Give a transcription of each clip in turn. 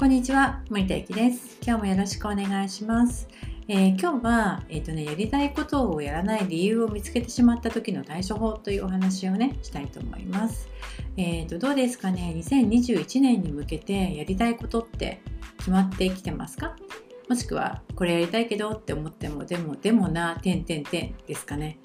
こんにちは、森田ゆきです。今日もよろしくお願いします。えー、今日は、えーとね、やりたいことをやらない理由を見つけてしまった時の対処法というお話をね、したいと思います。えーと、どうですかね、2021年に向けてやりたいことって決まってきてますか？もしくは、これやりたいけどって思っても、でも、でもな、てんてんてんですかね？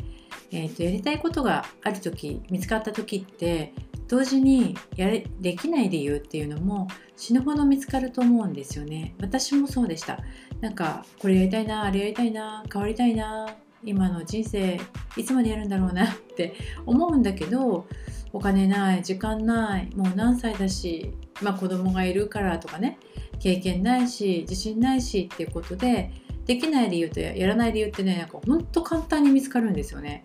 えーと、やりたいことがある時見つかった時って同時にやれできない理由っていうのも死ぬほど見つかると思うんですよね私もそうでしたなんかこれやりたいなあれやりたいな変わりたいな今の人生いつまでやるんだろうなって 思うんだけどお金ない時間ないもう何歳だし、まあ、子供がいるからとかね経験ないし自信ないしっていうことでできない理由とやらない理由ってねなんかほんと簡単に見つかるんですよね。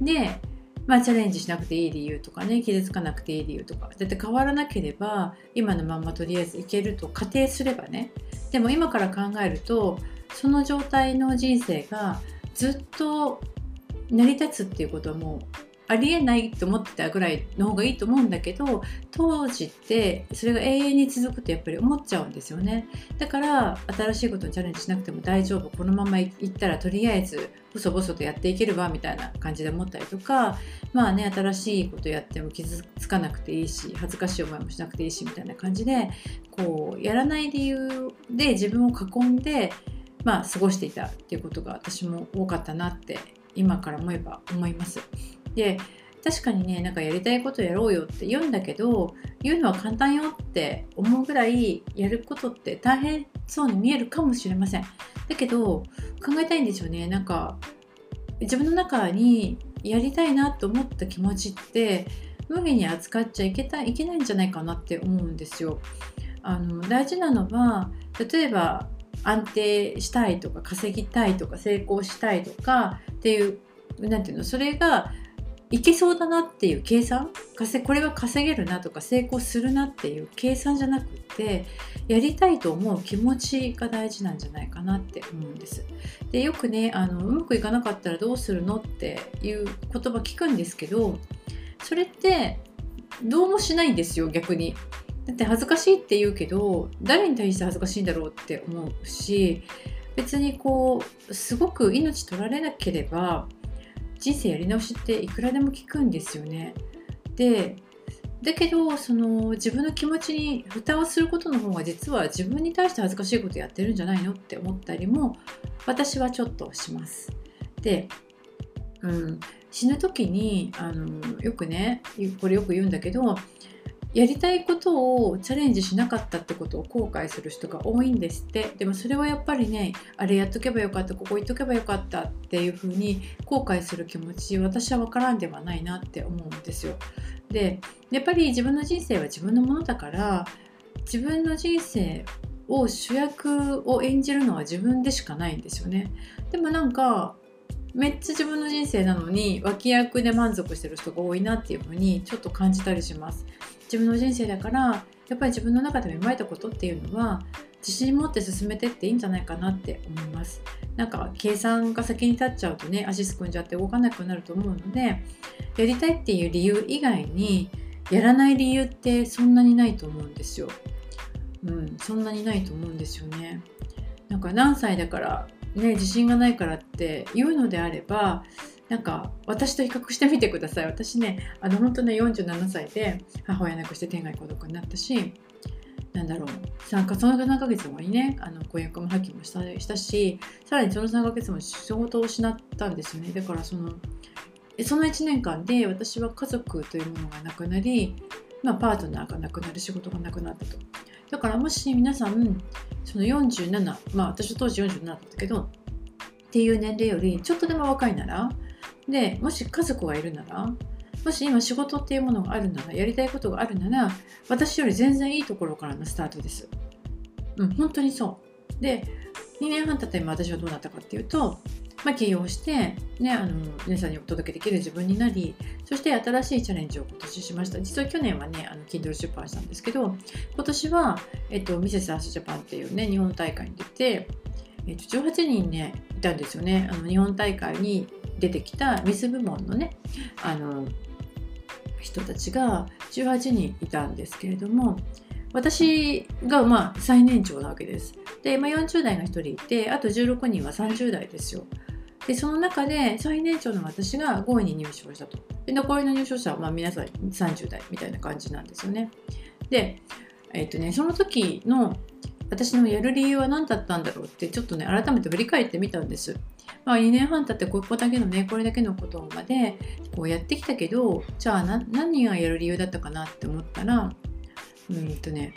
でまあ、チャレンジしなくていい理由とかね傷つかなくていい理由とか。だって変わらなければ今のまんまとりあえずいけると仮定すればね。でも今から考えるとその状態の人生がずっと成り立つっていうことはもうありえないと思ってたぐらいの方がいいと思うんだけど当時ってそれが永遠に続くとやっぱり思っちゃうんですよねだから新しいことにチャレンジしなくても大丈夫このままいったらとりあえず細々とやっていけるわみたいな感じで思ったりとかまあね新しいことやっても傷つかなくていいし恥ずかしい思いもしなくていいしみたいな感じでこうやらない理由で自分を囲んでまあ過ごしていたっていうことが私も多かったなって今から思えば思います。で確かにねなんかやりたいことやろうよって言うんだけど言うのは簡単よって思うぐらいやることって大変そうに見えるかもしれません。だけど考えたいんですよね。なんか自分の中にやりたいなと思った気持ちって無理に扱っちゃいけたいけないんじゃないかなって思うんですよ。あの大事なのは例えば安定したいとか稼ぎたいとか成功したいとかっていう何ていうのそれがいけそうだなっていう計算？これは稼げるなとか成功するなっていう計算じゃなくてやりたいと思う気持ちが大事なんじゃないかなって思うんです。でよくねあのうまくいかなかったらどうするのっていう言葉聞くんですけどそれってどうもしないんですよ逆に。だって恥ずかしいって言うけど誰に対して恥ずかしいんだろうって思うし別にこうすごく命取られなければ人生やり直しっていくらでも効くんですよね。でだけどその自分の気持ちに蓋をすることの方が実は自分に対して恥ずかしいことやってるんじゃないのって思ったりも私はちょっとします。で、うん、死ぬ時にあのよくねこれよく言うんだけどやりたいことをチャレンジしなかったってことを後悔する人が多いんですって。でもそれはやっぱりねあれやっとけばよかったここ行っとけばよかったっていうふうに後悔する気持ち私は分からんではないなって思うんですよ。でやっぱり自分の人生は自分のものだから自分の人生を主役を演じるのは自分でしかないんですよね。でもなんかめっちゃ自分の人生なのに脇役で満足してる人が多いなっていうふうにちょっと感じたりします。自分の人生だからやっぱり自分の中で芽生えたことっていうのは自信持って進めてっていいんじゃないかなって思います。なんか計算が先に立っちゃうとね足すくんじゃって動かなくなると思うのでやりたいっていう理由以外にやらない理由ってそんなにないと思うんですよ。うんそんなにないと思うんですよね。なんか何歳だからね自信がないからって言うのであればなんか私と比較してみてください。私ねあの本当ね47歳で母親亡くして天涯孤独になったしなんだろう。3かその3ヶ月後にね。あの婚約も破棄もしたしさらにその3ヶ月も仕事を失ったんですよね。だからそのその1年間で私は家族というものがなくなり、まあ、パートナーがなくなる仕事がなくなったと。だからもし皆さんその47まあ私は当時47だったけどっていう年齢よりちょっとでも若いならでもし家族がいるならもし今仕事っていうものがあるならやりたいことがあるなら私より全然いいところからのスタートです。うん、本当にそう。で2年半経った今私はどうなったかっていうと、まあ、起業して、ね、あの皆さんにお届けできる自分になりそして新しいチャレンジを今年しました実は去年はねあの Kindle 出版したんですけど今年は、えっと、ミセスアースジャパンっていうね日本大会に出て、えっと、18人ねいたんですよねあの日本大会に出てきたミス部門のねあの人たちが18人いたんですけれども私がまあ最年長なわけです。で、まあ、40代が1人いてあと16人は30代ですよ。でその中で最年長の私が5位に入賞したと。で残りの入賞者はまあ皆さん30代みたいな感じなんですよね。で、えっ、とね、その時の私のやる理由は何だったんだろうってちょっとね改めて振り返ってみたんです。まあ、2年半経ってここだけのねこれだけのことまでこうやってきたけどじゃあ何がやる理由だったかなって思ったらうんとね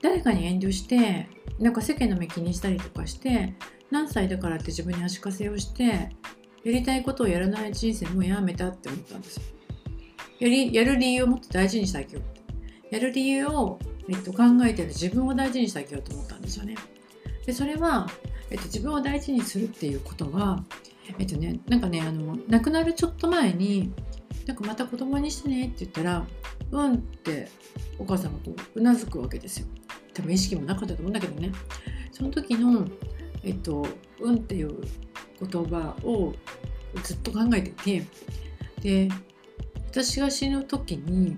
誰かに遠慮してなんか世間の目気にしたりとかして何歳だからって自分に足かせをしてやりたいことをやらない人生もうやめたって思ったんですよ。やりやる理由をもっと大事にしてあげようって。やる理由を、えっと、考えてる自分を大事にしてあげようと思ったんですよね。でそれは、えっと、自分を大事にするっていうことはえっとねなんかねあの亡くなるちょっと前になんかまた子供にしてねって言ったらうんってお母さんがこううなずくわけですよ多分意識もなかったと思うんだけどねその時のえっとうんっていう言葉をずっと考えててで私が死ぬ時に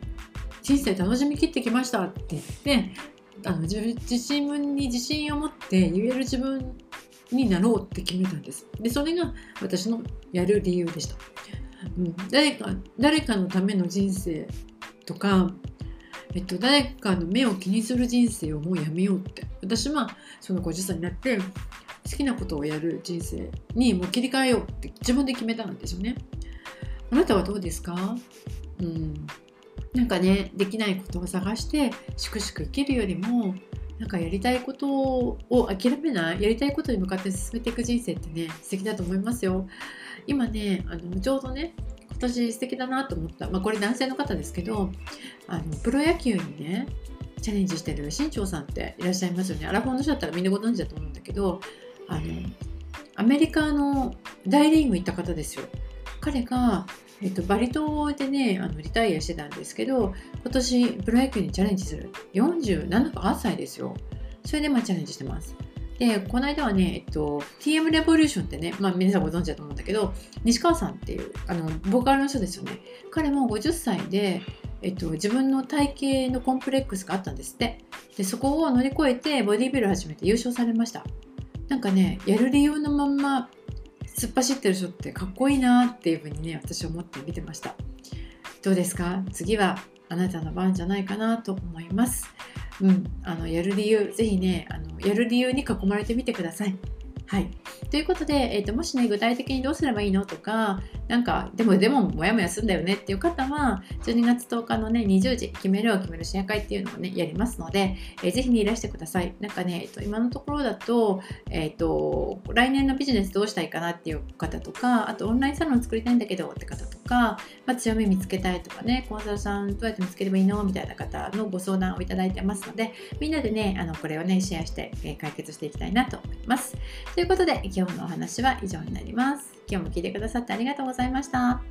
人生楽しみきってきましたって言ってあの自自分に自信を持って言える自分になろうって決めたんです。でそれが私のやる理由でした。うん、誰か誰かのための人生とか、えっと、誰かの目を気にする人生をもうやめようって私はその50歳になって好きなことをやる人生にもう切り替えようって自分で決めたんですよね。あなたはどうですか？うんなんかねできないことを探してしくしく生きるよりもなんかやりたいことを諦めないやりたいことに向かって進めていく人生ってね素敵だと思いますよ。今ねあのちょうどね今年素敵だなと思った、まあ、これ男性の方ですけどあのプロ野球にねチャレンジしてる新庄さんっていらっしゃいますよね。アラフォーの人だったらみんなご存知だと思うんだけどあのアメリカの大リーグ行った方ですよ彼がえっと、バリ島でねあのリタイアしてたんですけど今年プロ野球にチャレンジする。47か8歳ですよ。それでまあチャレンジしてます。でこの間はね、えっと、TM レボリューションってね、まあ、皆さんご存知だと思うんだけど西川さんっていうあのボーカルの人ですよね。彼も50歳で、えっと、自分の体型のコンプレックスがあったんですって。でそこを乗り越えてボディビル始めて優勝されました。なんかねやる理由のまんま突っ走ってる人ってかっこいいなっていうふうにね私は思って見てました。どうですか？次はあなたの番じゃないかなと思います。うんあのやる理由ぜひねあのやる理由に囲まれてみてください。はい。ということで、えーと、もしね、具体的にどうすればいいのとか、なんか、でも、でも、もやもやするんだよねっていう方は、12月10日のね、20時、決めるを決めるシェア会っていうのをね、やりますので、えー、ぜひね、いらしてください。なんかね、えーと、今のところだと、えっ、ー、と、来年のビジネスどうしたいかなっていう方とか、あと、オンラインサロン作りたいんだけどって方とか、まあ、強み見つけたいとかね、コンサルさんどうやって見つければいいのみたいな方のご相談をいただいてますので、みんなでね、あのこれをね、シェアして、え、解決していきたいなと思います。ということで、今日のお話は以上になります。今日も聞いてくださってありがとうございました。